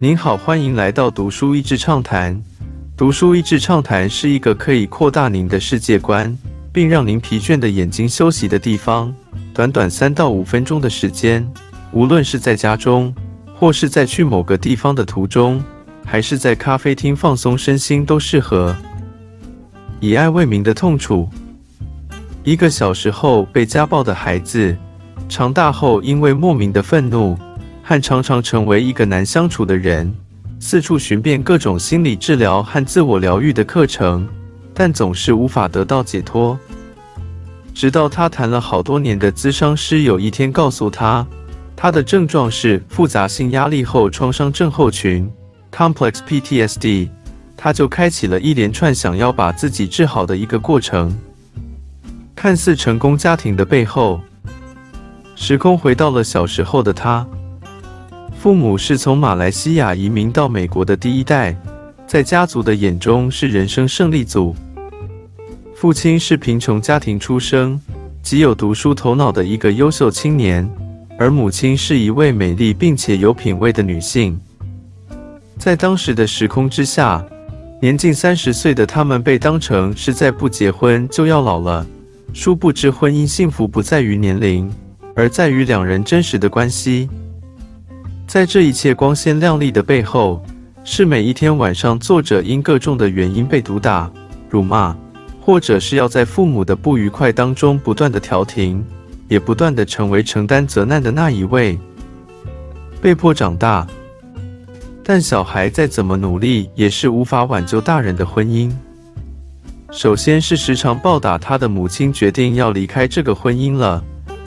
您好，欢迎来到读书益智畅谈。读书益智畅谈是一个可以扩大您的世界观，并让您疲倦的眼睛休息的地方。短短三到五分钟的时间，无论是在家中，或是在去某个地方的途中，还是在咖啡厅放松身心，都适合。以爱为名的痛楚。一个小时后被家暴的孩子，长大后因为莫名的愤怒。和常常成为一个难相处的人，四处寻遍各种心理治疗和自我疗愈的课程，但总是无法得到解脱。直到他谈了好多年的咨商师有一天告诉他，他的症状是复杂性压力后创伤症候群 （Complex PTSD），他就开启了一连串想要把自己治好的一个过程。看似成功家庭的背后，时空回到了小时候的他。父母是从马来西亚移民到美国的第一代，在家族的眼中是人生胜利组。父亲是贫穷家庭出生，极有读书头脑的一个优秀青年，而母亲是一位美丽并且有品味的女性。在当时的时空之下，年近三十岁的他们被当成是再不结婚就要老了。殊不知，婚姻幸福不在于年龄，而在于两人真实的关系。在这一切光鲜亮丽的背后，是每一天晚上，作者因各种的原因被毒打、辱骂，或者是要在父母的不愉快当中不断的调停，也不断的成为承担责难的那一位，被迫长大。但小孩再怎么努力，也是无法挽救大人的婚姻。首先是时常暴打他的母亲决定要离开这个婚姻了，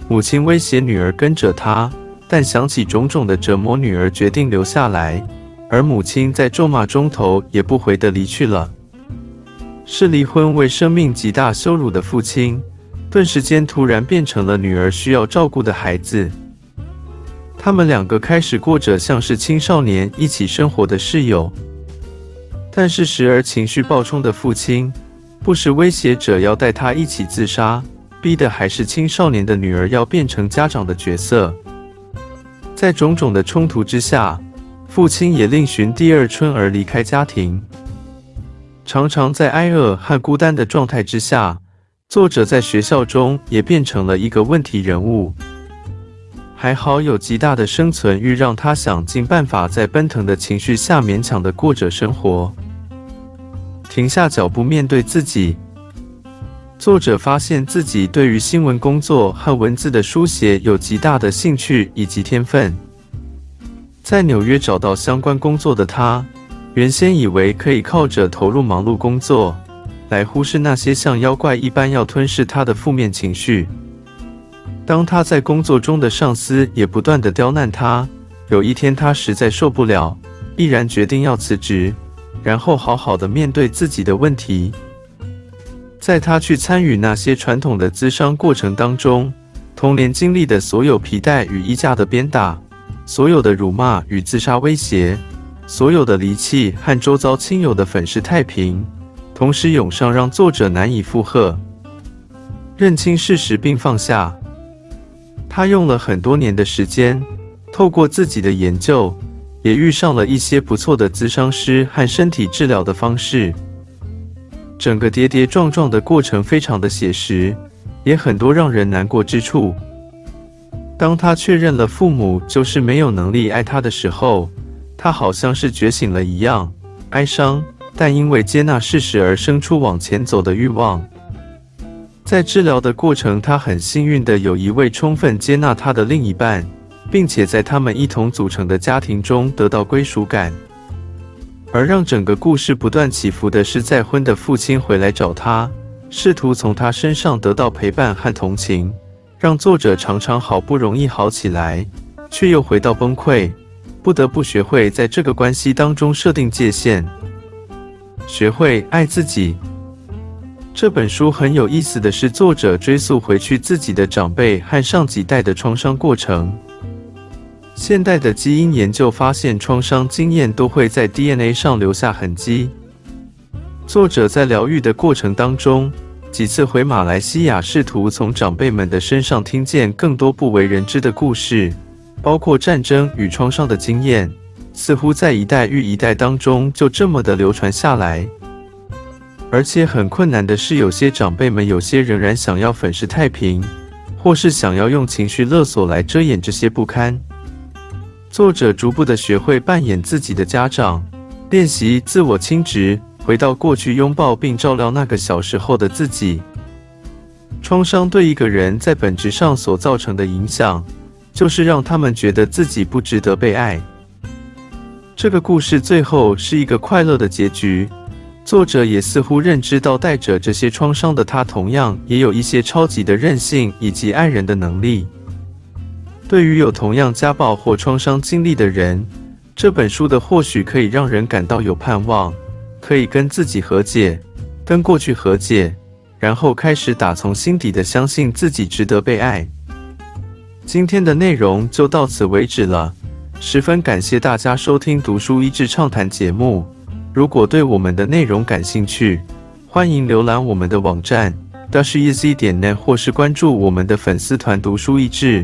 母亲威胁女儿跟着他。但想起种种的折磨，女儿决定留下来，而母亲在咒骂中头也不回的离去了。是离婚为生命极大羞辱的父亲，顿时间突然变成了女儿需要照顾的孩子。他们两个开始过着像是青少年一起生活的室友，但是时而情绪暴冲的父亲，不时威胁着要带他一起自杀，逼的还是青少年的女儿要变成家长的角色。在种种的冲突之下，父亲也另寻第二春而离开家庭。常常在挨饿和孤单的状态之下，作者在学校中也变成了一个问题人物。还好有极大的生存欲，让他想尽办法在奔腾的情绪下勉强的过着生活。停下脚步，面对自己。作者发现自己对于新闻工作和文字的书写有极大的兴趣以及天分。在纽约找到相关工作的他，原先以为可以靠着投入忙碌工作，来忽视那些像妖怪一般要吞噬他的负面情绪。当他在工作中的上司也不断的刁难他，有一天他实在受不了，毅然决定要辞职，然后好好的面对自己的问题。在他去参与那些传统的咨商过程当中，童年经历的所有皮带与衣架的鞭打，所有的辱骂与自杀威胁，所有的离弃和周遭亲友的粉饰太平，同时涌上，让作者难以负荷。认清事实并放下，他用了很多年的时间，透过自己的研究，也遇上了一些不错的咨商师和身体治疗的方式。整个跌跌撞撞的过程非常的写实，也很多让人难过之处。当他确认了父母就是没有能力爱他的时候，他好像是觉醒了一样，哀伤，但因为接纳事实而生出往前走的欲望。在治疗的过程，他很幸运的有一位充分接纳他的另一半，并且在他们一同组成的家庭中得到归属感。而让整个故事不断起伏的是，再婚的父亲回来找他，试图从他身上得到陪伴和同情，让作者常常好不容易好起来，却又回到崩溃，不得不学会在这个关系当中设定界限，学会爱自己。这本书很有意思的是，作者追溯回去自己的长辈和上几代的创伤过程。现代的基因研究发现，创伤经验都会在 DNA 上留下痕迹。作者在疗愈的过程当中，几次回马来西亚，试图从长辈们的身上听见更多不为人知的故事，包括战争与创伤的经验、似乎在一代与一代当中就这么的流传下来。而且很困难的是，有些长辈们有些仍然想要粉饰太平，或是想要用情绪勒索来遮掩这些不堪。作者逐步的学会扮演自己的家长，练习自我亲职，回到过去拥抱并照料那个小时候的自己。创伤对一个人在本质上所造成的影响，就是让他们觉得自己不值得被爱。这个故事最后是一个快乐的结局。作者也似乎认知到，带着这些创伤的他，同样也有一些超级的韧性以及爱人的能力。对于有同样家暴或创伤经历的人，这本书的或许可以让人感到有盼望，可以跟自己和解，跟过去和解，然后开始打从心底的相信自己值得被爱。今天的内容就到此为止了，十分感谢大家收听《读书益智畅谈》节目。如果对我们的内容感兴趣，欢迎浏览我们的网站 dasheasy 点 net，或是关注我们的粉丝团“读书益智”，